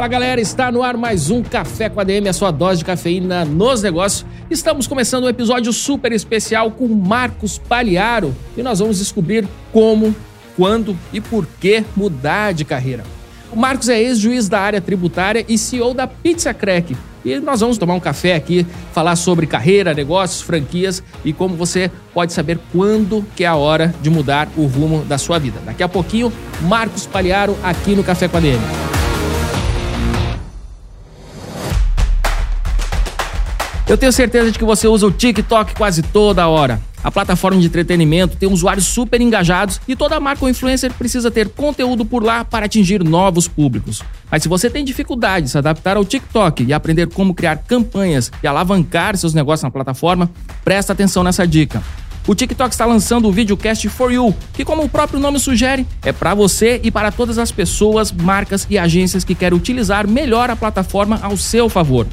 Fala galera, está no ar mais um Café com a DM, a sua dose de cafeína nos negócios. Estamos começando um episódio super especial com Marcos Paliaro e nós vamos descobrir como, quando e por que mudar de carreira. O Marcos é ex-juiz da área tributária e CEO da Pizza Crack. E nós vamos tomar um café aqui, falar sobre carreira, negócios, franquias e como você pode saber quando que é a hora de mudar o rumo da sua vida. Daqui a pouquinho, Marcos Paliaro aqui no Café com a DM. Eu tenho certeza de que você usa o TikTok quase toda hora. A plataforma de entretenimento tem usuários super engajados e toda marca ou influencer precisa ter conteúdo por lá para atingir novos públicos. Mas se você tem dificuldade de se adaptar ao TikTok e aprender como criar campanhas e alavancar seus negócios na plataforma, presta atenção nessa dica. O TikTok está lançando o Videocast For You, que, como o próprio nome sugere, é para você e para todas as pessoas, marcas e agências que querem utilizar melhor a plataforma ao seu favor.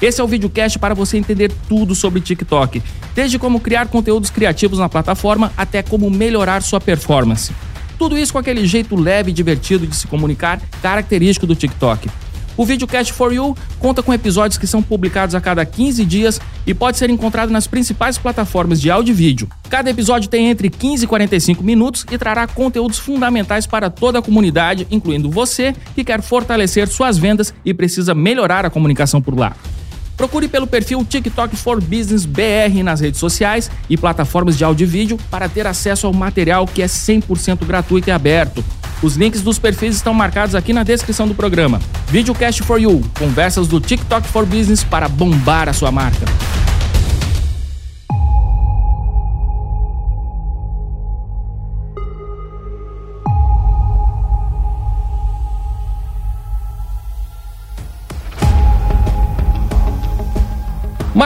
Esse é o videocast para você entender tudo sobre TikTok, desde como criar conteúdos criativos na plataforma até como melhorar sua performance. Tudo isso com aquele jeito leve e divertido de se comunicar, característico do TikTok. O Videocast for You conta com episódios que são publicados a cada 15 dias e pode ser encontrado nas principais plataformas de áudio e vídeo. Cada episódio tem entre 15 e 45 minutos e trará conteúdos fundamentais para toda a comunidade, incluindo você que quer fortalecer suas vendas e precisa melhorar a comunicação por lá. Procure pelo perfil TikTok for Business BR nas redes sociais e plataformas de áudio e vídeo para ter acesso ao material que é 100% gratuito e aberto. Os links dos perfis estão marcados aqui na descrição do programa. Videocast for You, conversas do TikTok for Business para bombar a sua marca.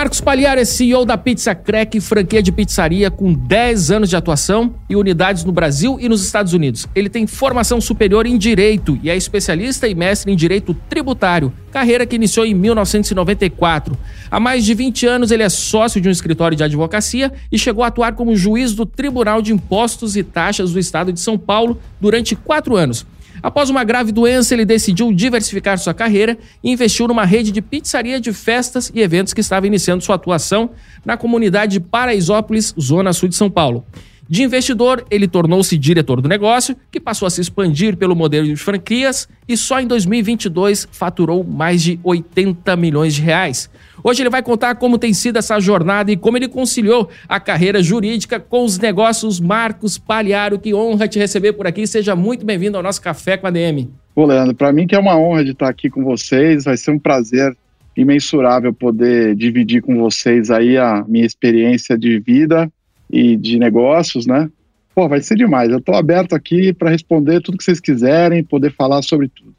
Marcos Pagliar é CEO da Pizza Crack, franquia de pizzaria com 10 anos de atuação e unidades no Brasil e nos Estados Unidos. Ele tem formação superior em Direito e é especialista e mestre em Direito Tributário, carreira que iniciou em 1994. Há mais de 20 anos ele é sócio de um escritório de advocacia e chegou a atuar como juiz do Tribunal de Impostos e Taxas do Estado de São Paulo durante quatro anos. Após uma grave doença, ele decidiu diversificar sua carreira e investiu numa rede de pizzaria de festas e eventos que estava iniciando sua atuação na comunidade de Paraisópolis, zona sul de São Paulo. De investidor, ele tornou-se diretor do negócio, que passou a se expandir pelo modelo de franquias e só em 2022 faturou mais de 80 milhões de reais. Hoje ele vai contar como tem sido essa jornada e como ele conciliou a carreira jurídica com os negócios. Marcos Palharo, que honra te receber por aqui. Seja muito bem-vindo ao nosso Café com a DM. Pô, Leandro, para mim que é uma honra de estar aqui com vocês, vai ser um prazer imensurável poder dividir com vocês aí a minha experiência de vida e de negócios, né? Pô, vai ser demais. Eu estou aberto aqui para responder tudo que vocês quiserem, poder falar sobre tudo.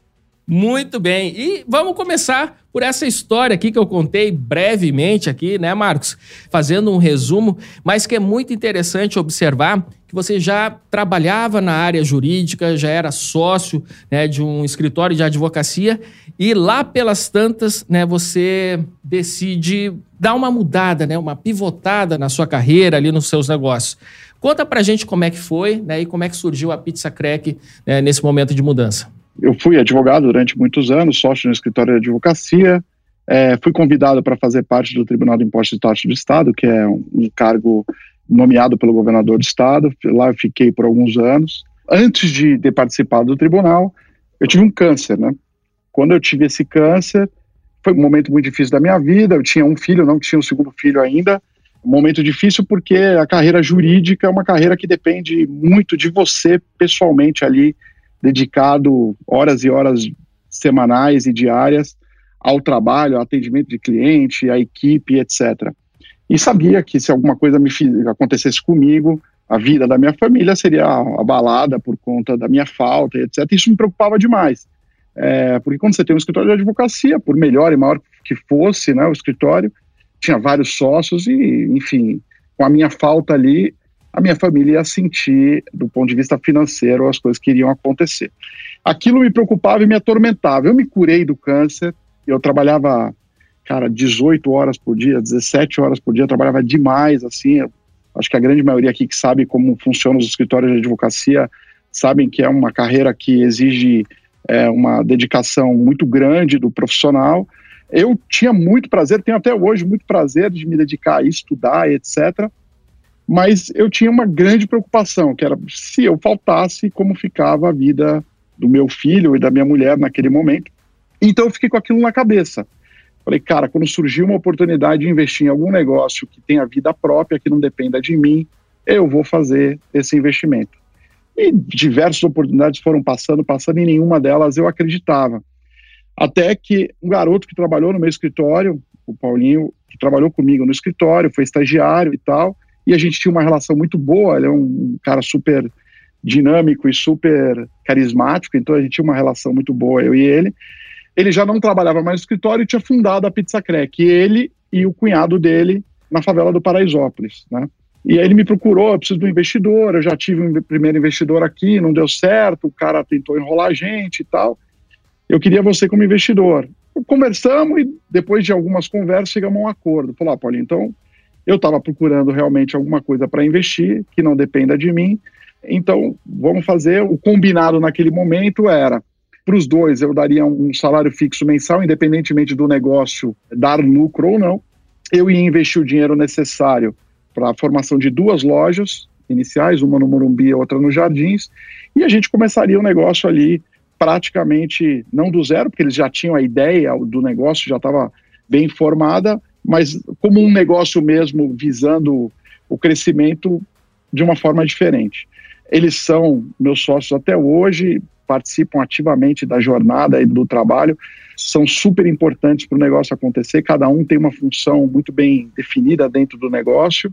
Muito bem. E vamos começar por essa história aqui que eu contei brevemente aqui, né, Marcos? Fazendo um resumo, mas que é muito interessante observar que você já trabalhava na área jurídica, já era sócio né, de um escritório de advocacia e lá pelas tantas, né, você decide dar uma mudada, né, uma pivotada na sua carreira ali nos seus negócios. Conta pra gente como é que foi né, e como é que surgiu a Pizza Crack né, nesse momento de mudança eu fui advogado durante muitos anos, sócio no escritório de advocacia, é, fui convidado para fazer parte do Tribunal de Impostos e Taxas do Estado, que é um, um, cargo nomeado pelo governador do Estado. Lá eu fiquei por alguns anos. Antes de ter participado do tribunal, eu tive um câncer, né? Quando eu tive esse câncer, foi um momento muito difícil da minha vida. Eu tinha um filho, não tinha um segundo filho ainda. Um momento difícil porque a carreira jurídica é uma carreira que depende muito de você pessoalmente ali dedicado horas e horas semanais e diárias ao trabalho, ao atendimento de cliente, à equipe, etc. E sabia que se alguma coisa me acontecesse comigo, a vida da minha família seria abalada por conta da minha falta, etc. Isso me preocupava demais. É, porque quando você tem um escritório de advocacia, por melhor e maior que fosse né, o escritório, tinha vários sócios e, enfim, com a minha falta ali, a minha família ia sentir, do ponto de vista financeiro, as coisas que iriam acontecer. Aquilo me preocupava e me atormentava. Eu me curei do câncer, eu trabalhava, cara, 18 horas por dia, 17 horas por dia, trabalhava demais, assim. Acho que a grande maioria aqui que sabe como funcionam os escritórios de advocacia sabem que é uma carreira que exige é, uma dedicação muito grande do profissional. Eu tinha muito prazer, tenho até hoje muito prazer de me dedicar a estudar, etc. Mas eu tinha uma grande preocupação, que era se eu faltasse, como ficava a vida do meu filho e da minha mulher naquele momento. Então eu fiquei com aquilo na cabeça. Falei, cara, quando surgiu uma oportunidade de investir em algum negócio que tenha vida própria, que não dependa de mim, eu vou fazer esse investimento. E diversas oportunidades foram passando, passando, e nenhuma delas eu acreditava. Até que um garoto que trabalhou no meu escritório, o Paulinho, que trabalhou comigo no escritório, foi estagiário e tal, e a gente tinha uma relação muito boa, ele é um cara super dinâmico e super carismático, então a gente tinha uma relação muito boa, eu e ele. Ele já não trabalhava mais no escritório e tinha fundado a Pizza Crack, ele e o cunhado dele na favela do Paraisópolis, né? E aí ele me procurou, eu preciso de um investidor, eu já tive um primeiro investidor aqui, não deu certo, o cara tentou enrolar a gente e tal. Eu queria você como investidor. Conversamos e depois de algumas conversas chegamos a um acordo. Falou, ah, Paulinho, então eu estava procurando realmente alguma coisa para investir, que não dependa de mim. Então, vamos fazer. O combinado naquele momento era: para os dois, eu daria um salário fixo mensal, independentemente do negócio dar lucro ou não. Eu ia investir o dinheiro necessário para a formação de duas lojas iniciais, uma no Morumbi e outra nos Jardins, e a gente começaria o negócio ali praticamente não do zero, porque eles já tinham a ideia do negócio, já estava bem formada, mas como um negócio mesmo visando o crescimento de uma forma diferente. Eles são meus sócios até hoje, participam ativamente da jornada e do trabalho, são super importantes para o negócio acontecer, cada um tem uma função muito bem definida dentro do negócio.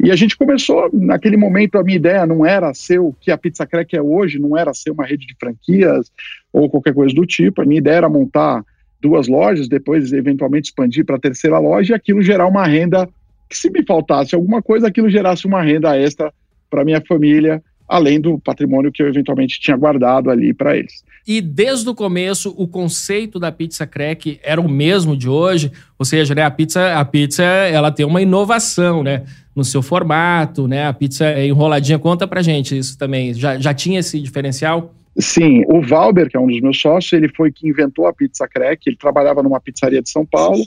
E a gente começou, naquele momento, a minha ideia não era ser o que a Pizza Crack é hoje, não era ser uma rede de franquias ou qualquer coisa do tipo. A minha ideia era montar duas lojas, depois eventualmente expandir para a terceira loja e aquilo gerar uma renda que se me faltasse alguma coisa, aquilo gerasse uma renda extra para minha família além do patrimônio que eu eventualmente tinha guardado ali para eles. E desde o começo o conceito da pizza crack era o mesmo de hoje, ou seja, né, a pizza, a pizza ela tem uma inovação, né, no seu formato, né, a pizza é enroladinha. Conta pra gente isso também. Já, já tinha esse diferencial? Sim, o Valber, que é um dos meus sócios, ele foi que inventou a pizza crack. Ele trabalhava numa pizzaria de São Paulo.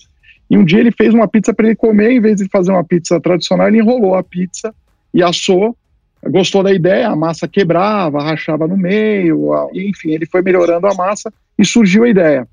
E um dia ele fez uma pizza para ele comer, em vez de fazer uma pizza tradicional, ele enrolou a pizza e assou gostou da ideia, a massa quebrava, rachava no meio, enfim, ele foi melhorando a massa e surgiu a ideia.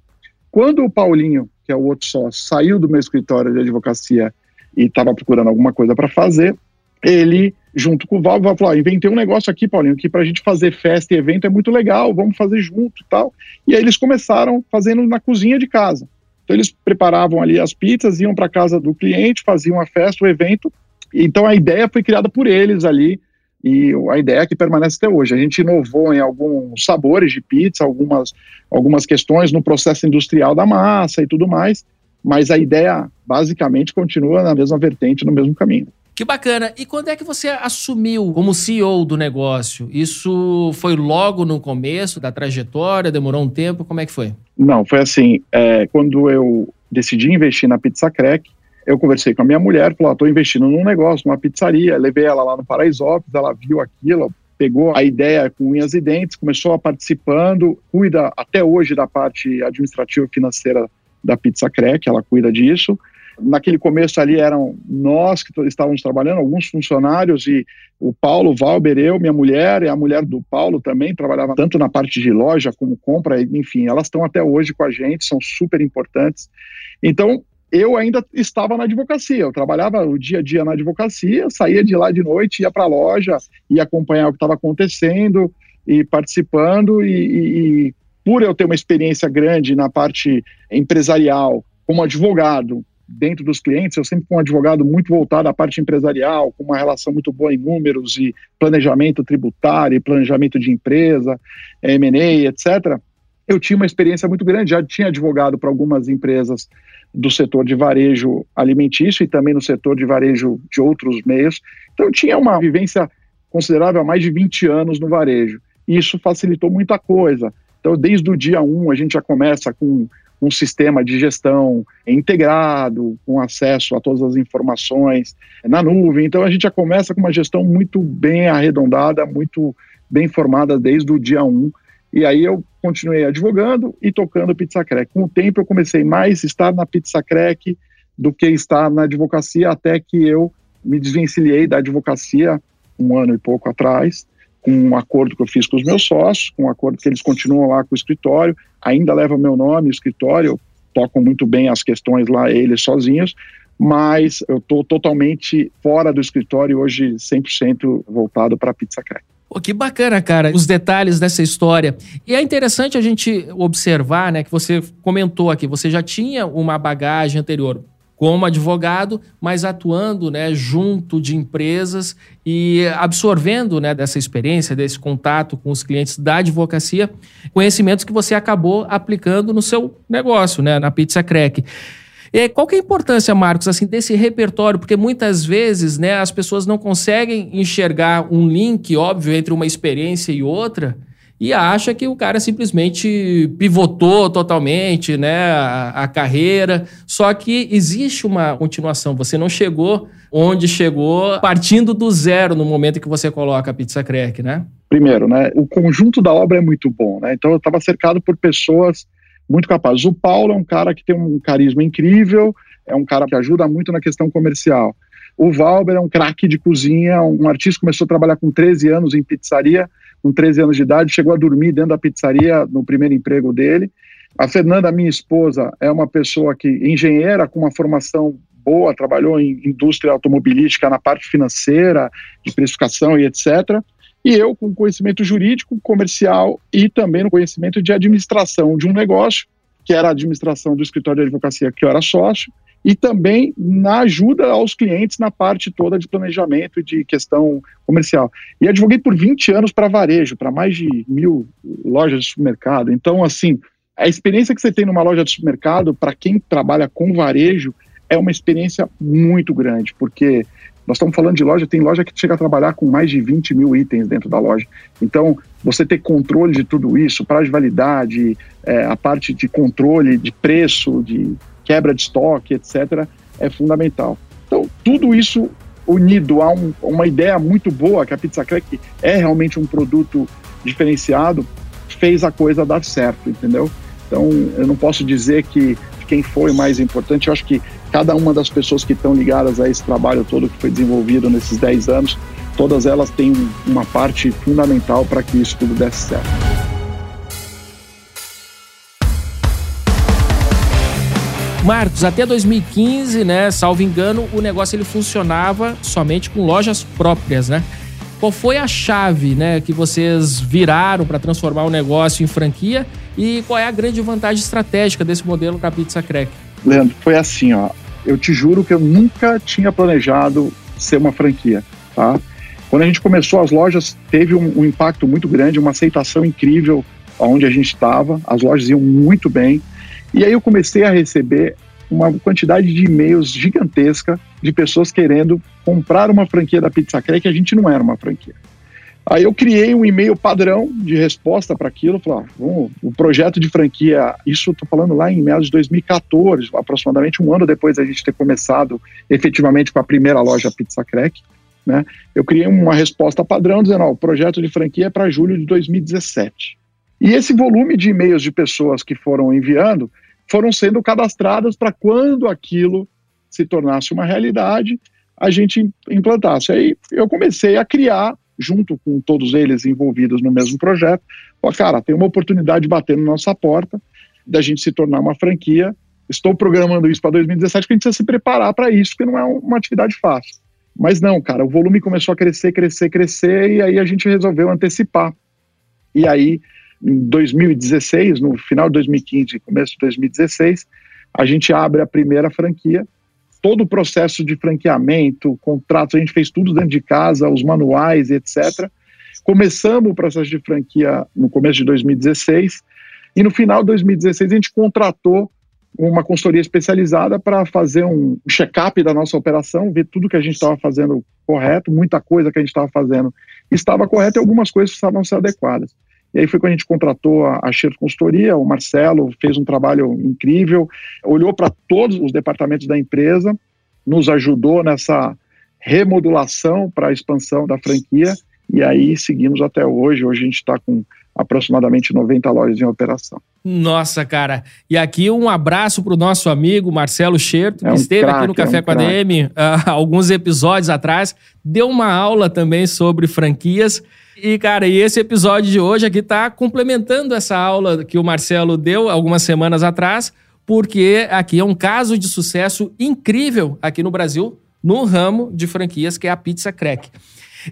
Quando o Paulinho, que é o outro sócio, saiu do meu escritório de advocacia e estava procurando alguma coisa para fazer, ele, junto com o Val, falou: ah, inventei um negócio aqui, Paulinho, que para a gente fazer festa e evento é muito legal, vamos fazer junto e tal. E aí eles começaram fazendo na cozinha de casa. Então eles preparavam ali as pizzas, iam para casa do cliente, faziam a festa, o evento. Então a ideia foi criada por eles ali, e a ideia é que permanece até hoje. A gente inovou em alguns sabores de pizza, algumas, algumas questões no processo industrial da massa e tudo mais, mas a ideia basicamente continua na mesma vertente, no mesmo caminho. Que bacana. E quando é que você assumiu como CEO do negócio? Isso foi logo no começo da trajetória? Demorou um tempo? Como é que foi? Não, foi assim. É, quando eu decidi investir na Pizza Crack, eu conversei com a minha mulher, falou, estou investindo num negócio, numa pizzaria, levei ela lá no Paraisópolis, ela viu aquilo, pegou a ideia com unhas e dentes, começou a participando, cuida até hoje da parte administrativa e financeira da Pizza Crack, ela cuida disso. Naquele começo ali eram nós que estávamos trabalhando, alguns funcionários e o Paulo, Valber, eu, minha mulher e a mulher do Paulo também trabalhava tanto na parte de loja como compra, enfim, elas estão até hoje com a gente, são super importantes. Então, eu ainda estava na advocacia, eu trabalhava o dia a dia na advocacia, saía de lá de noite, ia para a loja, ia acompanhar o que estava acontecendo e participando, e, e, e, por eu ter uma experiência grande na parte empresarial, como advogado, dentro dos clientes, eu sempre fui um advogado muito voltado à parte empresarial, com uma relação muito boa em números e planejamento tributário, planejamento de empresa, M&A, etc. Eu tinha uma experiência muito grande, já tinha advogado para algumas empresas do setor de varejo alimentício e também no setor de varejo de outros meios. Então, eu tinha uma vivência considerável há mais de 20 anos no varejo. E isso facilitou muita coisa. Então, desde o dia 1, a gente já começa com um sistema de gestão integrado, com acesso a todas as informações na nuvem. Então, a gente já começa com uma gestão muito bem arredondada, muito bem formada desde o dia 1. E aí eu continuei advogando e tocando Pizza Crack. Com o tempo, eu comecei mais a estar na Pizza Crack do que estar na advocacia, até que eu me desvencilhei da advocacia um ano e pouco atrás com um acordo que eu fiz com os meus sócios, com um acordo que eles continuam lá com o escritório, ainda leva meu nome, escritório, tocam muito bem as questões lá eles sozinhos, mas eu estou totalmente fora do escritório hoje 100% voltado para a Pizza Crack. Pô, que bacana, cara, os detalhes dessa história. E é interessante a gente observar, né, que você comentou aqui, você já tinha uma bagagem anterior como advogado, mas atuando né, junto de empresas e absorvendo né, dessa experiência, desse contato com os clientes da advocacia, conhecimentos que você acabou aplicando no seu negócio, né, na Pizza Crack. E qual que é a importância, Marcos, assim, desse repertório? Porque muitas vezes né, as pessoas não conseguem enxergar um link óbvio entre uma experiência e outra e acha que o cara simplesmente pivotou totalmente né, a, a, carreira. Só que existe uma continuação. Você não chegou onde chegou partindo do zero no momento que você coloca a Pizza Crack, né? Primeiro, né, o conjunto da obra é muito bom. Né? Então eu estava cercado por pessoas muito capazes. O Paulo é um cara que tem um carisma incrível, é um cara que ajuda muito na questão comercial. O Valber é um craque de cozinha, um artista que começou a trabalhar com 13 anos em pizzaria com 13 anos de idade, chegou a dormir dentro da pizzaria no primeiro emprego dele. A Fernanda, minha esposa, é uma pessoa que engenheira com uma formação boa, trabalhou em indústria automobilística na parte financeira, de precificação e etc. E eu com conhecimento jurídico, comercial e também no conhecimento de administração de um negócio, que era a administração do escritório de advocacia que eu era sócio, e também na ajuda aos clientes na parte toda de planejamento e de questão comercial. E advoguei por 20 anos para varejo, para mais de mil lojas de supermercado. Então, assim, a experiência que você tem numa loja de supermercado, para quem trabalha com varejo, é uma experiência muito grande, porque nós estamos falando de loja, tem loja que chega a trabalhar com mais de 20 mil itens dentro da loja. Então, você ter controle de tudo isso, prazo de validade, é, a parte de controle de preço, de quebra de estoque, etc., é fundamental. Então, tudo isso unido a um, uma ideia muito boa, que a Pizza Crack é realmente um produto diferenciado, fez a coisa dar certo, entendeu? Então, eu não posso dizer que quem foi mais importante, eu acho que cada uma das pessoas que estão ligadas a esse trabalho todo que foi desenvolvido nesses 10 anos, todas elas têm uma parte fundamental para que isso tudo desse certo. Marcos, até 2015, né, salvo engano, o negócio ele funcionava somente com lojas próprias, né? Qual foi a chave, né, que vocês viraram para transformar o negócio em franquia e qual é a grande vantagem estratégica desse modelo para Pizza Crack? Leandro, foi assim, ó. Eu te juro que eu nunca tinha planejado ser uma franquia, tá? Quando a gente começou as lojas, teve um, um impacto muito grande, uma aceitação incrível onde a gente estava. As lojas iam muito bem. E aí eu comecei a receber uma quantidade de e-mails gigantesca de pessoas querendo comprar uma franquia da Pizza Crack que a gente não era uma franquia. Aí eu criei um e-mail padrão de resposta para aquilo, falei, ah, o projeto de franquia, isso estou falando lá em meados de 2014, aproximadamente um ano depois da gente ter começado efetivamente com a primeira loja Pizza Crack, né? Eu criei uma resposta padrão dizendo, ó, o projeto de franquia é para julho de 2017. E esse volume de e-mails de pessoas que foram enviando foram sendo cadastradas para quando aquilo se tornasse uma realidade, a gente implantasse. Aí eu comecei a criar, junto com todos eles envolvidos no mesmo projeto, ó, cara, tem uma oportunidade de bater na nossa porta, da gente se tornar uma franquia. Estou programando isso para 2017, porque a gente precisa se preparar para isso, porque não é uma atividade fácil. Mas não, cara, o volume começou a crescer, crescer, crescer, e aí a gente resolveu antecipar. E aí em 2016, no final de 2015 começo de 2016, a gente abre a primeira franquia todo o processo de franqueamento, contratos, a gente fez tudo dentro de casa, os manuais, etc. Começamos o processo de franquia no começo de 2016 e no final de 2016 a gente contratou uma consultoria especializada para fazer um check-up da nossa operação, ver tudo que a gente estava fazendo correto, muita coisa que a gente estava fazendo estava correta e algumas coisas precisavam ser adequadas. E aí foi quando a gente contratou a, a Consultoria, o Marcelo fez um trabalho incrível, olhou para todos os departamentos da empresa, nos ajudou nessa remodulação para a expansão da franquia, e aí seguimos até hoje. Hoje a gente está com aproximadamente 90 lojas em operação. Nossa, cara. E aqui um abraço para o nosso amigo Marcelo que é um esteve crack, aqui no Café é um com a DM uh, alguns episódios atrás, deu uma aula também sobre franquias. E, cara, e esse episódio de hoje aqui está complementando essa aula que o Marcelo deu algumas semanas atrás, porque aqui é um caso de sucesso incrível aqui no Brasil, no ramo de franquias, que é a Pizza Crack.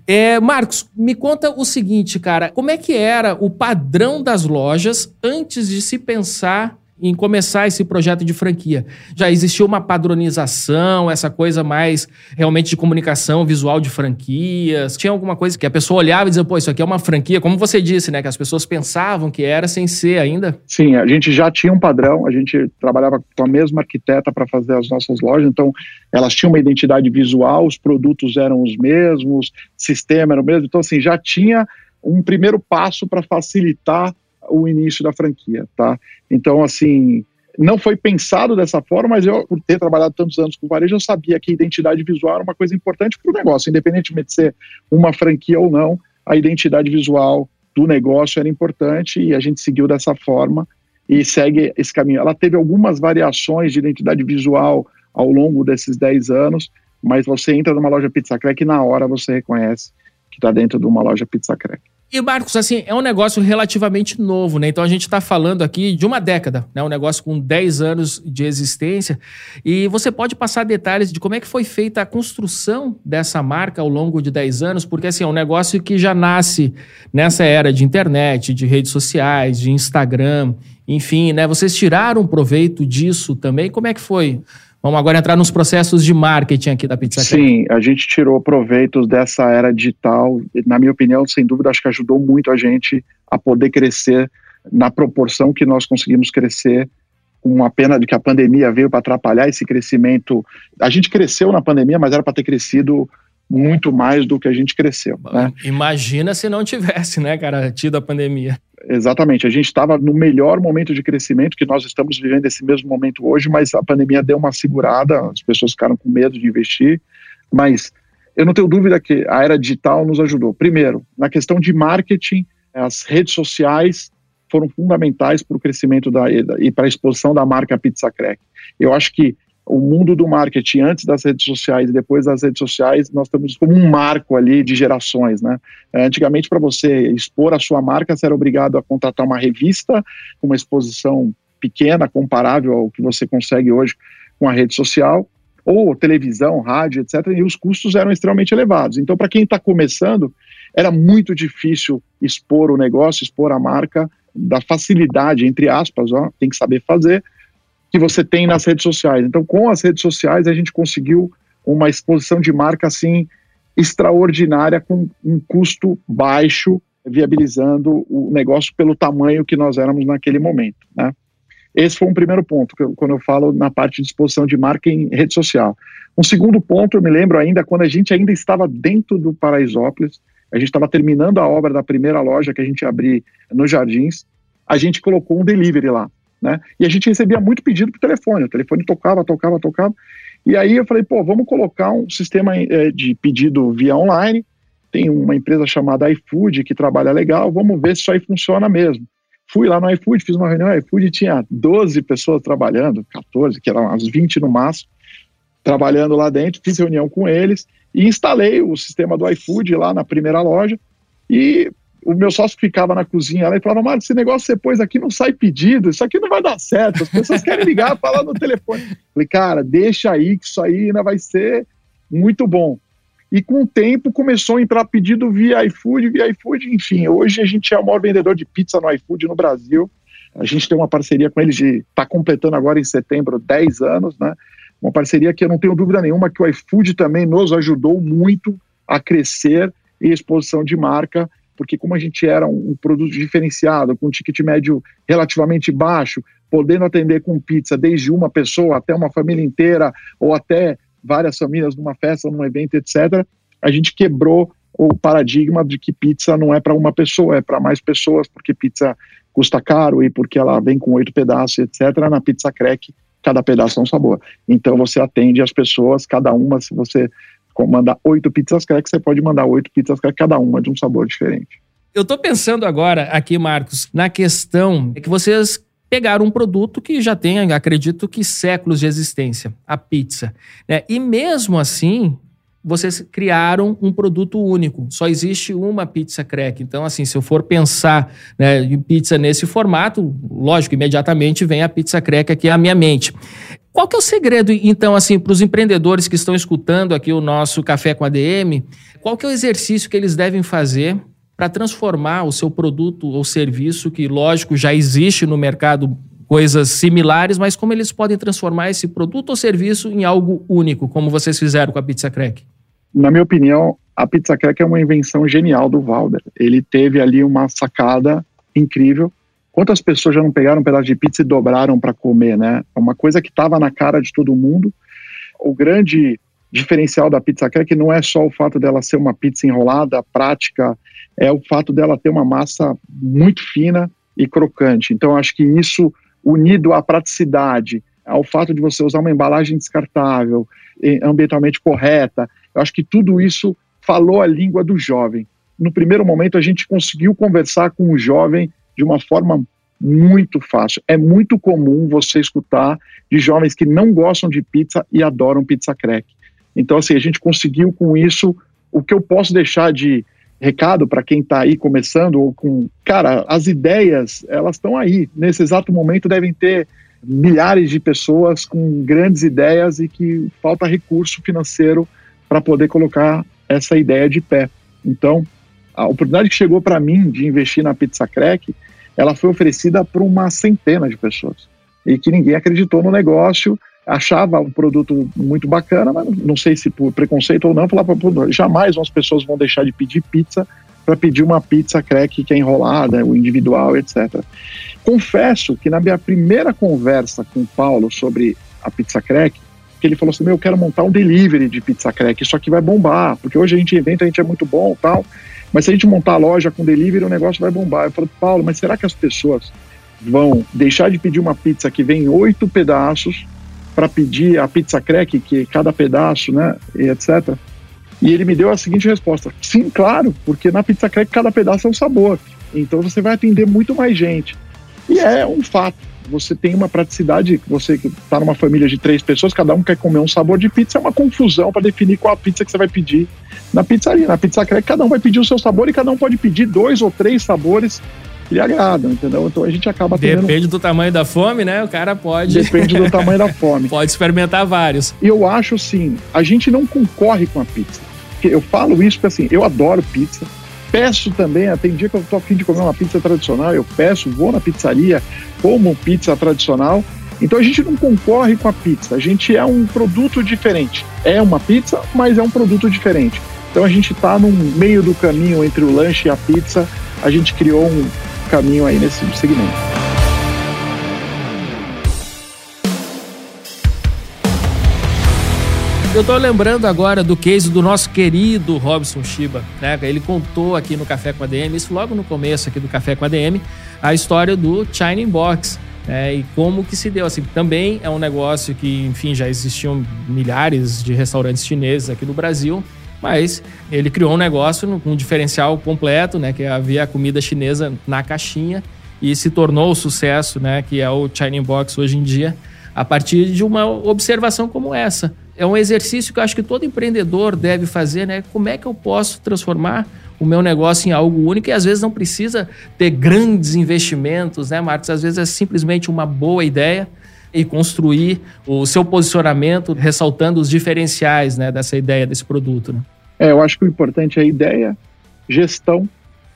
É, Marcos, me conta o seguinte, cara, como é que era o padrão das lojas antes de se pensar em começar esse projeto de franquia? Já existiu uma padronização, essa coisa mais realmente de comunicação visual de franquias? Tinha alguma coisa que a pessoa olhava e dizia, pô, isso aqui é uma franquia, como você disse, né? Que as pessoas pensavam que era sem ser ainda? Sim, a gente já tinha um padrão, a gente trabalhava com a mesma arquiteta para fazer as nossas lojas, então elas tinham uma identidade visual, os produtos eram os mesmos, sistema era o mesmo, então assim, já tinha um primeiro passo para facilitar o início da franquia, tá? Então, assim, não foi pensado dessa forma, mas eu, por ter trabalhado tantos anos com varejo, eu sabia que identidade visual era uma coisa importante para o negócio, independentemente de ser uma franquia ou não, a identidade visual do negócio era importante e a gente seguiu dessa forma e segue esse caminho. Ela teve algumas variações de identidade visual ao longo desses 10 anos, mas você entra numa loja Pizza Crack e na hora você reconhece que está dentro de uma loja Pizza Crack. E, Marcos, assim, é um negócio relativamente novo, né? Então a gente está falando aqui de uma década, né? Um negócio com 10 anos de existência. E você pode passar detalhes de como é que foi feita a construção dessa marca ao longo de 10 anos, porque assim, é um negócio que já nasce nessa era de internet, de redes sociais, de Instagram, enfim, né? Vocês tiraram proveito disso também? Como é que foi? Vamos agora entrar nos processos de marketing aqui da Pizza Sim, a gente tirou proveitos dessa era digital. Na minha opinião, sem dúvida, acho que ajudou muito a gente a poder crescer na proporção que nós conseguimos crescer com a pena de que a pandemia veio para atrapalhar esse crescimento. A gente cresceu na pandemia, mas era para ter crescido muito mais do que a gente cresceu. Né? Imagina se não tivesse, né, cara, tido a pandemia. Exatamente, a gente estava no melhor momento de crescimento que nós estamos vivendo esse mesmo momento hoje, mas a pandemia deu uma segurada, as pessoas ficaram com medo de investir, mas eu não tenho dúvida que a era digital nos ajudou. Primeiro, na questão de marketing, as redes sociais foram fundamentais para o crescimento da, e para a exposição da marca Pizza Crack. Eu acho que o mundo do marketing antes das redes sociais e depois das redes sociais, nós temos como um marco ali de gerações, né? É, antigamente, para você expor a sua marca, você era obrigado a contratar uma revista com uma exposição pequena, comparável ao que você consegue hoje com a rede social, ou televisão, rádio, etc. E os custos eram extremamente elevados. Então, para quem está começando, era muito difícil expor o negócio, expor a marca, da facilidade, entre aspas, ó, tem que saber fazer, que você tem nas redes sociais. Então, com as redes sociais, a gente conseguiu uma exposição de marca assim extraordinária com um custo baixo, viabilizando o negócio pelo tamanho que nós éramos naquele momento, né? Esse foi um primeiro ponto, quando eu falo na parte de exposição de marca em rede social. Um segundo ponto, eu me lembro ainda, quando a gente ainda estava dentro do Paraisópolis, a gente estava terminando a obra da primeira loja que a gente abriu nos Jardins, a gente colocou um delivery lá. Né? E a gente recebia muito pedido por telefone, o telefone tocava, tocava, tocava. E aí eu falei, pô, vamos colocar um sistema é, de pedido via online. Tem uma empresa chamada iFood que trabalha legal, vamos ver se isso aí funciona mesmo. Fui lá no iFood, fiz uma reunião, iFood tinha 12 pessoas trabalhando, 14, que eram umas 20 no máximo, trabalhando lá dentro, fiz reunião com eles e instalei o sistema do iFood lá na primeira loja e o meu sócio ficava na cozinha lá e falava, Mário, esse negócio você pôs aqui não sai pedido, isso aqui não vai dar certo, as pessoas querem ligar, falar no telefone. Falei, cara, deixa aí, que isso aí ainda vai ser muito bom. E com o tempo começou a entrar pedido via iFood, via iFood, enfim, hoje a gente é o maior vendedor de pizza no iFood no Brasil. A gente tem uma parceria com eles de está completando agora em setembro 10 anos, né? uma parceria que eu não tenho dúvida nenhuma que o iFood também nos ajudou muito a crescer em exposição de marca, porque como a gente era um, produto diferenciado, com um ticket médio relativamente baixo, podendo atender com pizza desde uma pessoa até uma família inteira, ou até várias famílias numa festa, num evento, etc., a gente quebrou o paradigma de que pizza não é para uma pessoa, é para mais pessoas, porque pizza custa caro e porque ela vem com oito pedaços, etc. Na pizza crack, cada pedaço é um sabor. Então você atende as pessoas, cada uma, se você mandar oito pizzas crack, você pode mandar oito pizzas crack, cada uma de um sabor diferente. Eu estou pensando agora aqui, Marcos, na questão que vocês pegaram um produto que já tem, acredito que séculos de existência, a pizza. Né? E mesmo assim, vocês criaram um produto único. Só existe uma pizza crack. Então, assim, se eu for pensar né, em pizza nesse formato, lógico, imediatamente vem a pizza crack aqui à minha mente. Qual que é o segredo, então, assim, para os empreendedores que estão escutando aqui o nosso Café com ADM? Qual que é o exercício que eles devem fazer para transformar o seu produto ou serviço, que, lógico, já existe no mercado coisas similares, mas como eles podem transformar esse produto ou serviço em algo único, como vocês fizeram com a Pizza Crack? na minha opinião, a pizza crack é uma invenção genial do Valder. Ele teve ali uma sacada incrível. Quantas pessoas já não pegaram um pedaço de pizza e dobraram para comer, né? É uma coisa que estava na cara de todo mundo. O grande diferencial da pizza crack não é só o fato dela ser uma pizza enrolada, prática, é o fato dela ter uma massa muito fina e crocante. Então, acho que isso, unido à praticidade, ao fato de você usar uma embalagem descartável, ambientalmente correta, eu acho que tudo isso falou a língua do jovem. No primeiro momento, a gente conseguiu conversar com o jovem de uma forma muito fácil. É muito comum você escutar de jovens que não gostam de pizza e adoram pizza crack. Então, assim, a gente conseguiu com isso o que eu posso deixar de recado para quem está aí começando ou com, cara, as ideias elas estão aí. Nesse exato momento devem ter milhares de pessoas com grandes ideias e que falta recurso financeiro para poder colocar essa ideia de pé. Então, a oportunidade que chegou para mim de investir na Pizza Crack, ela foi oferecida por uma centena de pessoas e que ninguém acreditou no negócio, achava um produto muito bacana, mas não sei se por preconceito ou não, falava jamais as pessoas vão deixar de pedir pizza para pedir uma pizza crack que é enrolada, o individual, etc. Confesso que na minha primeira conversa com o Paulo sobre a pizza crack, que ele falou assim: Meu, eu quero montar um delivery de pizza crack, isso aqui vai bombar, porque hoje a gente inventa, a gente é muito bom tal, mas se a gente montar a loja com delivery, o negócio vai bombar. Eu falei, Paulo, mas será que as pessoas vão deixar de pedir uma pizza que vem oito pedaços para pedir a pizza crack, que cada pedaço, né, e etc. E ele me deu a seguinte resposta: Sim, claro, porque na pizza crack cada pedaço é um sabor. Então você vai atender muito mais gente. E é um fato você tem uma praticidade, você que está numa família de três pessoas, cada um quer comer um sabor de pizza, é uma confusão para definir qual a pizza que você vai pedir na pizzaria. Na pizza crack, cada um vai pedir o seu sabor e cada um pode pedir dois ou três sabores que lhe agradam, entendeu? Então a gente acaba tendo... Depende do tamanho da fome, né? O cara pode... Depende do tamanho da fome. pode experimentar vários. E eu acho, sim, a gente não concorre com a pizza. Eu falo isso porque, assim, eu adoro pizza, peço também, tem dia que eu tô afim de comer uma pizza tradicional, eu peço, vou na pizzaria, como pizza tradicional. Então a gente não concorre com a pizza, a gente é um produto diferente. É uma pizza, mas é um produto diferente. Então a gente está no meio do caminho entre o lanche e a pizza, a gente criou um caminho aí nesse segmento. Eu tô lembrando agora do case do nosso querido Robson Shiba, né? Ele contou aqui no Café com a DM, isso logo no começo aqui do Café com a DM, a história do China Box. É, e como que se deu assim também é um negócio que enfim já existiam milhares de restaurantes chineses aqui no Brasil mas ele criou um negócio com um diferencial completo né que havia a comida chinesa na caixinha e se tornou o sucesso né que é o China Box hoje em dia a partir de uma observação como essa é um exercício que eu acho que todo empreendedor deve fazer, né? Como é que eu posso transformar o meu negócio em algo único e às vezes não precisa ter grandes investimentos, né, Marcos? Às vezes é simplesmente uma boa ideia e construir o seu posicionamento ressaltando os diferenciais né, dessa ideia, desse produto. Né? É, eu acho que o importante é ideia, gestão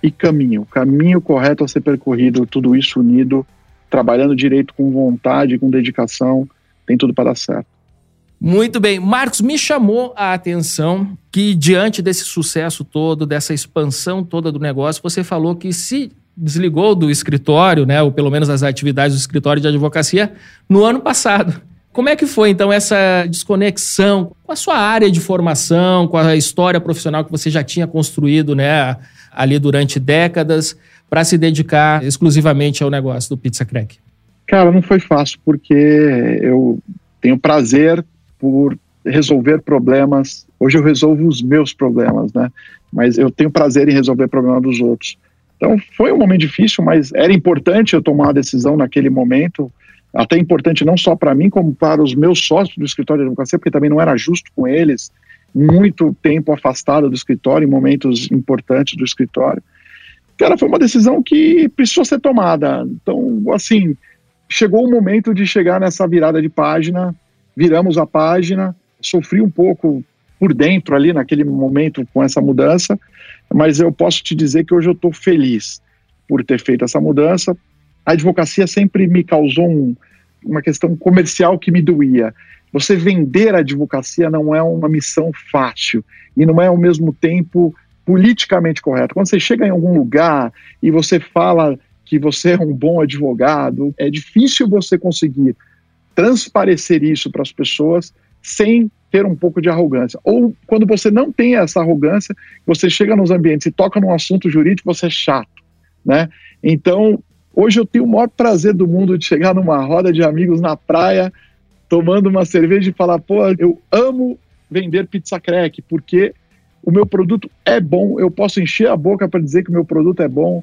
e caminho. Caminho correto a ser percorrido, tudo isso unido, trabalhando direito com vontade, com dedicação, tem tudo para dar certo. Muito bem. Marcos, me chamou a atenção que, diante desse sucesso todo, dessa expansão toda do negócio, você falou que se desligou do escritório, né, ou pelo menos das atividades do escritório de advocacia, no ano passado. Como é que foi, então, essa desconexão com a sua área de formação, com a história profissional que você já tinha construído, né, ali durante décadas, para se dedicar exclusivamente ao negócio do Pizza Crack? Cara, não foi fácil, porque eu tenho prazer por resolver problemas. Hoje eu resolvo os meus problemas, né? Mas eu tenho prazer em resolver problemas dos outros. Então foi um momento difícil, mas era importante eu tomar a decisão naquele momento. Até importante não só para mim, como para os meus sócios do escritório de advocacia, porque também não era justo com eles. Muito tempo afastado do escritório, em momentos importantes do escritório. Cara, foi uma decisão que precisou ser tomada. Então, assim, chegou o momento de chegar nessa virada de página viramos a página, sofri um pouco por dentro ali naquele momento com essa mudança, mas eu posso te dizer que hoje eu estou feliz por ter feito essa mudança. A advocacia sempre me causou um, uma questão comercial que me doía. Você vender a advocacia não é uma missão fácil e não é ao mesmo tempo politicamente correto. Quando você chega em algum lugar e você fala que você é um bom advogado, é difícil você conseguir transparecer isso para as pessoas sem ter um pouco de arrogância. Ou quando você não tem essa arrogância, você chega nos ambientes e toca num assunto jurídico, você é chato, né? Então, hoje eu tenho o maior prazer do mundo de chegar numa roda de amigos na praia, tomando uma cerveja e falar, pô, eu amo vender pizza crack, porque o meu produto é bom, eu posso encher a boca para dizer que o meu produto é bom,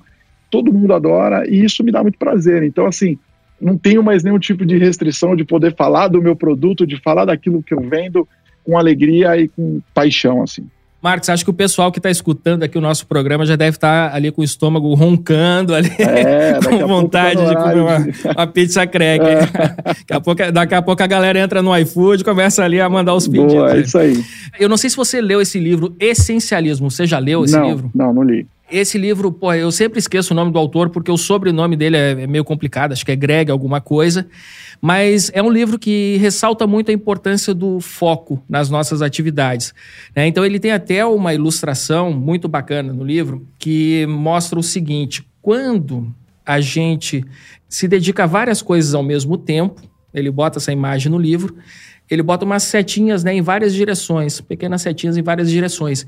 todo mundo adora e isso me dá muito prazer. Então, assim, não tenho mais nenhum tipo de restrição de poder falar do meu produto, de falar daquilo que eu vendo com alegria e com paixão, assim. Marcos, acho que o pessoal que está escutando aqui o nosso programa já deve estar tá ali com o estômago roncando ali, é, com vontade tá de comer uma, uma pizza crack. É. daqui, a pouco, daqui a pouco a galera entra no iFood e começa ali a mandar os pedidos. Boa, é isso aí. Eu não sei se você leu esse livro, Essencialismo. Você já leu esse não, livro? Não, não li. Esse livro, pô, eu sempre esqueço o nome do autor porque o sobrenome dele é, é meio complicado, acho que é Greg alguma coisa. Mas é um livro que ressalta muito a importância do foco nas nossas atividades. Né? Então ele tem até uma ilustração muito bacana no livro que mostra o seguinte: quando a gente se dedica a várias coisas ao mesmo tempo, ele bota essa imagem no livro, ele bota umas setinhas né, em várias direções, pequenas setinhas em várias direções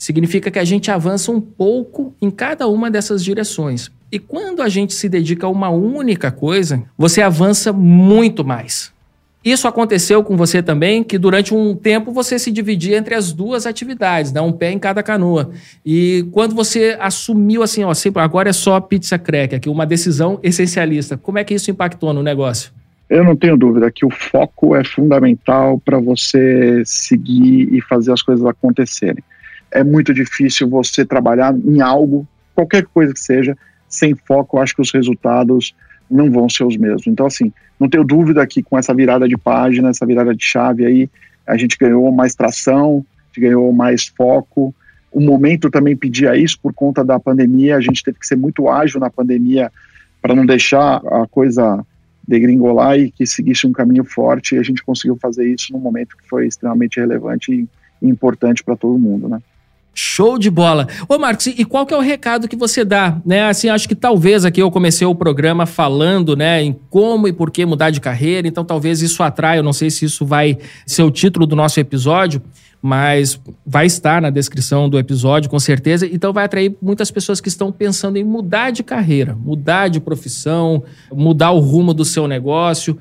significa que a gente avança um pouco em cada uma dessas direções. E quando a gente se dedica a uma única coisa, você avança muito mais. Isso aconteceu com você também, que durante um tempo você se dividia entre as duas atividades, né? um pé em cada canoa. E quando você assumiu assim, ó, sempre, agora é só pizza crack, aqui uma decisão essencialista, como é que isso impactou no negócio? Eu não tenho dúvida que o foco é fundamental para você seguir e fazer as coisas acontecerem é muito difícil você trabalhar em algo, qualquer coisa que seja, sem foco, eu acho que os resultados não vão ser os mesmos. Então, assim, não tenho dúvida que com essa virada de página, essa virada de chave aí, a gente ganhou mais tração, ganhou mais foco. O momento também pedia isso por conta da pandemia, a gente teve que ser muito ágil na pandemia para não deixar a coisa degringolar e que seguisse um caminho forte, e a gente conseguiu fazer isso num momento que foi extremamente relevante e importante para todo mundo, né? Show de bola. Ô, Marcos, e qual que é o recado que você dá? Né? Assim, acho que talvez aqui eu comecei o programa falando, né, em como e por que mudar de carreira, então talvez isso atrai, eu não sei se isso vai ser o título do nosso episódio, mas vai estar na descrição do episódio, com certeza, então vai atrair muitas pessoas que estão pensando em mudar de carreira, mudar de profissão, mudar o rumo do seu negócio.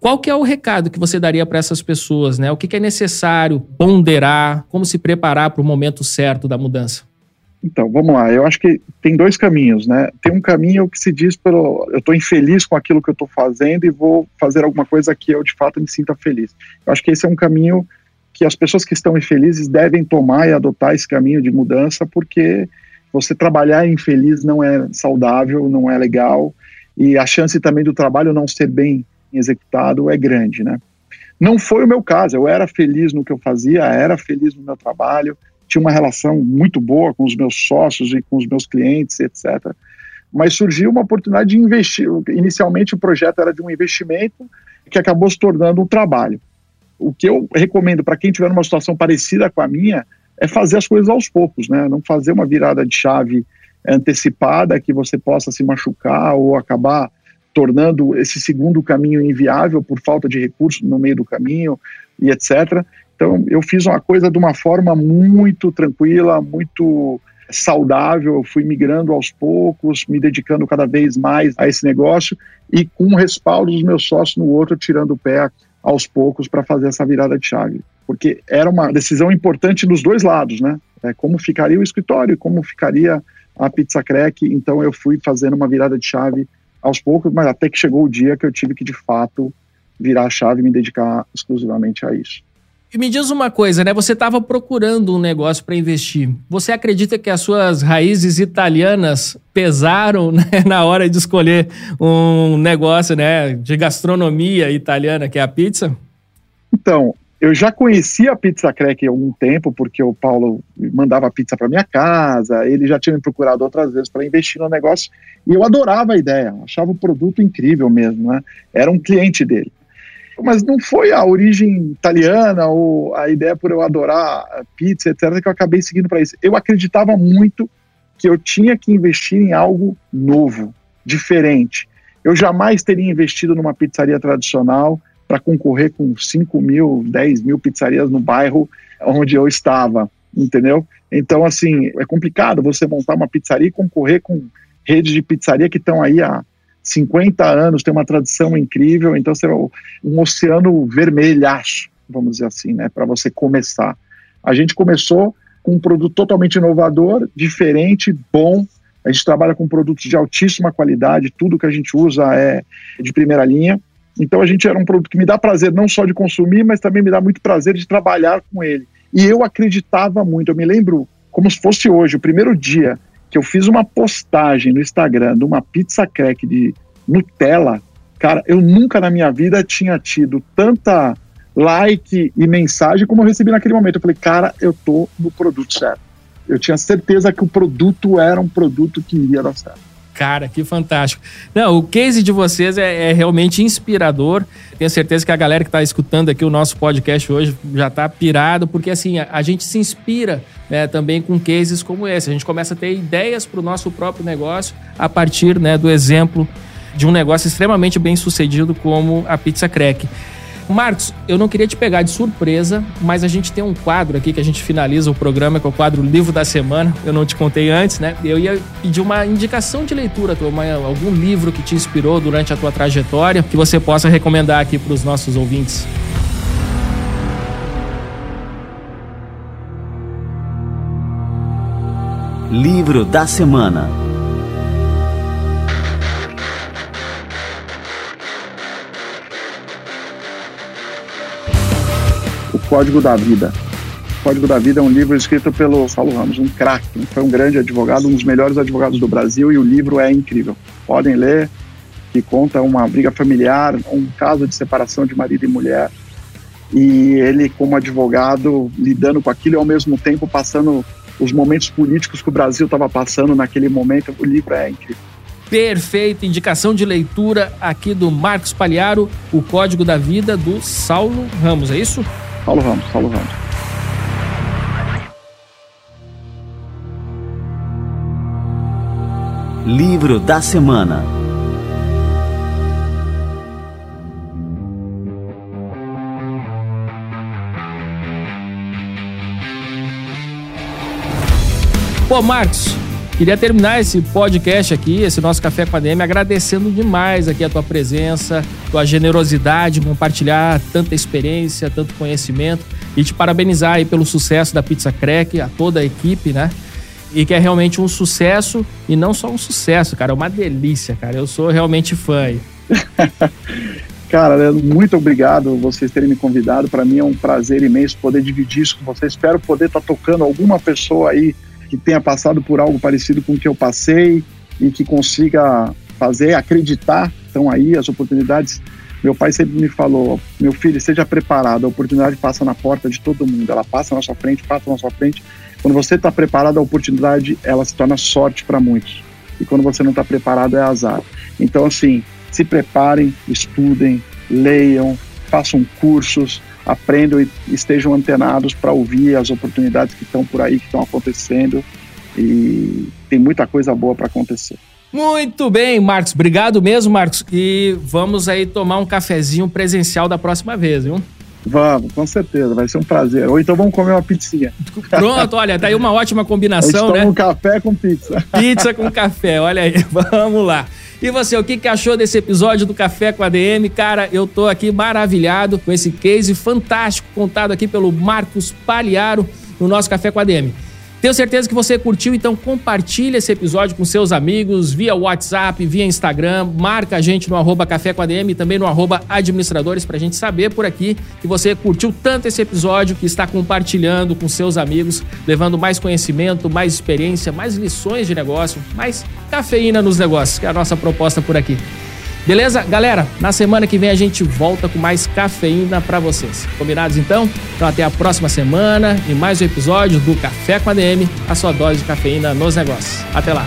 Qual que é o recado que você daria para essas pessoas, né? O que, que é necessário ponderar, como se preparar para o momento certo da mudança? Então, vamos lá. Eu acho que tem dois caminhos, né? Tem um caminho que se diz pelo eu estou infeliz com aquilo que eu estou fazendo e vou fazer alguma coisa que eu de fato me sinta feliz. Eu acho que esse é um caminho que as pessoas que estão infelizes devem tomar e adotar esse caminho de mudança, porque você trabalhar infeliz não é saudável, não é legal e a chance também do trabalho não ser bem executado é grande, né? Não foi o meu caso, eu era feliz no que eu fazia, era feliz no meu trabalho, tinha uma relação muito boa com os meus sócios e com os meus clientes, etc. Mas surgiu uma oportunidade de investir. Inicialmente o projeto era de um investimento que acabou se tornando um trabalho. O que eu recomendo para quem tiver numa situação parecida com a minha é fazer as coisas aos poucos, né? Não fazer uma virada de chave antecipada que você possa se machucar ou acabar tornando esse segundo caminho inviável por falta de recursos no meio do caminho e etc. Então, eu fiz uma coisa de uma forma muito tranquila, muito saudável, eu fui migrando aos poucos, me dedicando cada vez mais a esse negócio e com o respaldo dos meus sócios no outro, tirando o pé aos poucos para fazer essa virada de chave. Porque era uma decisão importante dos dois lados, né? É, como ficaria o escritório, como ficaria a Pizza Crack. Então eu fui fazendo uma virada de chave aos poucos, mas até que chegou o dia que eu tive que de fato virar a chave e me dedicar exclusivamente a isso. E me diz uma coisa, né? Você estava procurando um negócio para investir. Você acredita que as suas raízes italianas pesaram né, na hora de escolher um negócio, né, de gastronomia italiana, que é a pizza? Então, eu já conhecia a Pizza Crack há algum tempo, porque o Paulo mandava pizza para minha casa, ele já tinha me procurado outras vezes para investir no negócio, e eu adorava a ideia, achava o produto incrível mesmo, né? Era um cliente dele. Mas não foi a origem italiana ou a ideia por eu adorar pizza, etc., que eu acabei seguindo para isso. Eu acreditava muito que eu tinha que investir em algo novo, diferente. Eu jamais teria investido numa pizzaria tradicional, para concorrer com 5 mil, 10 mil pizzarias no bairro onde eu estava, entendeu? Então, assim, é complicado você montar uma pizzaria e concorrer com redes de pizzaria que estão aí há 50 anos, tem uma tradição incrível, então você é um oceano vermelhaço, vamos dizer assim, né, para você começar. A gente começou com um produto totalmente inovador, diferente, bom. A gente trabalha com produtos de altíssima qualidade, tudo que a gente usa é de primeira linha. Então a gente era um produto que me dá prazer não só de consumir, mas também me dá muito prazer de trabalhar com ele. E eu acreditava muito, eu me lembro como se fosse hoje, o primeiro dia que eu fiz uma postagem no Instagram de uma pizza crack de Nutella, cara, eu nunca na minha vida tinha tido tanta like e mensagem como eu recebi naquele momento. Eu falei, cara, eu tô no produto certo. Eu tinha certeza que o produto era um produto que iria dar certo. Cara, que fantástico. Não, o case de vocês é, é realmente inspirador. Tenho certeza que a galera que está escutando aqui o nosso podcast hoje já está pirado, porque assim, a, a gente se inspira né, também com cases como esse. A gente começa a ter ideias para o nosso próprio negócio a partir né, do exemplo de um negócio extremamente bem sucedido como a Pizza Crack. Marcos, eu não queria te pegar de surpresa, mas a gente tem um quadro aqui que a gente finaliza o programa, que é o quadro Livro da Semana. Eu não te contei antes, né? Eu ia pedir uma indicação de leitura, uma, algum livro que te inspirou durante a tua trajetória, que você possa recomendar aqui para os nossos ouvintes. Livro da Semana Código da Vida. O Código da Vida é um livro escrito pelo Saulo Ramos, um craque, foi um grande advogado, um dos melhores advogados do Brasil, e o livro é incrível. Podem ler, que conta uma briga familiar, um caso de separação de marido e mulher, e ele, como advogado, lidando com aquilo e ao mesmo tempo passando os momentos políticos que o Brasil estava passando naquele momento, o livro é incrível. Perfeita indicação de leitura aqui do Marcos Palharo, O Código da Vida do Saulo Ramos, é isso? Paulo Ramos, Paulo Ramos. Livro da Semana Pô, Marcos, Queria terminar esse podcast aqui, esse nosso Café com a DM, agradecendo demais aqui a tua presença, tua generosidade, compartilhar tanta experiência, tanto conhecimento e te parabenizar aí pelo sucesso da Pizza Crack, a toda a equipe, né? E que é realmente um sucesso e não só um sucesso, cara, é uma delícia, cara. Eu sou realmente fã. Aí. Cara, muito obrigado vocês terem me convidado. Para mim é um prazer imenso poder dividir isso com vocês. Espero poder estar tá tocando alguma pessoa aí que tenha passado por algo parecido com o que eu passei e que consiga fazer acreditar. Então aí as oportunidades. Meu pai sempre me falou, meu filho, seja preparado. A oportunidade passa na porta de todo mundo. Ela passa na sua frente, passa na sua frente. Quando você está preparado, a oportunidade ela se torna sorte para muitos. E quando você não está preparado, é azar. Então assim, se preparem, estudem, leiam, façam cursos, aprendam e estejam antenados para ouvir as oportunidades que estão por aí, que estão acontecendo. E tem muita coisa boa para acontecer. Muito bem, Marcos. Obrigado mesmo, Marcos. E vamos aí tomar um cafezinho presencial da próxima vez, viu? Vamos, com certeza, vai ser um prazer. Ou então vamos comer uma pizzinha. Pronto, olha, tá aí uma ótima combinação, né? um café com pizza. Pizza com café, olha aí, vamos lá. E você, o que, que achou desse episódio do Café com a DM? Cara, eu tô aqui maravilhado com esse case fantástico contado aqui pelo Marcos Paliaro no nosso Café com a DM. Tenho certeza que você curtiu, então compartilha esse episódio com seus amigos via WhatsApp, via Instagram, marca a gente no arroba Café com ADM e também no arroba administradores pra gente saber por aqui que você curtiu tanto esse episódio que está compartilhando com seus amigos, levando mais conhecimento, mais experiência, mais lições de negócio, mais cafeína nos negócios, que é a nossa proposta por aqui. Beleza? Galera, na semana que vem a gente volta com mais cafeína para vocês. Combinados então? Então até a próxima semana e mais um episódio do Café com a DM, a sua dose de cafeína nos negócios. Até lá.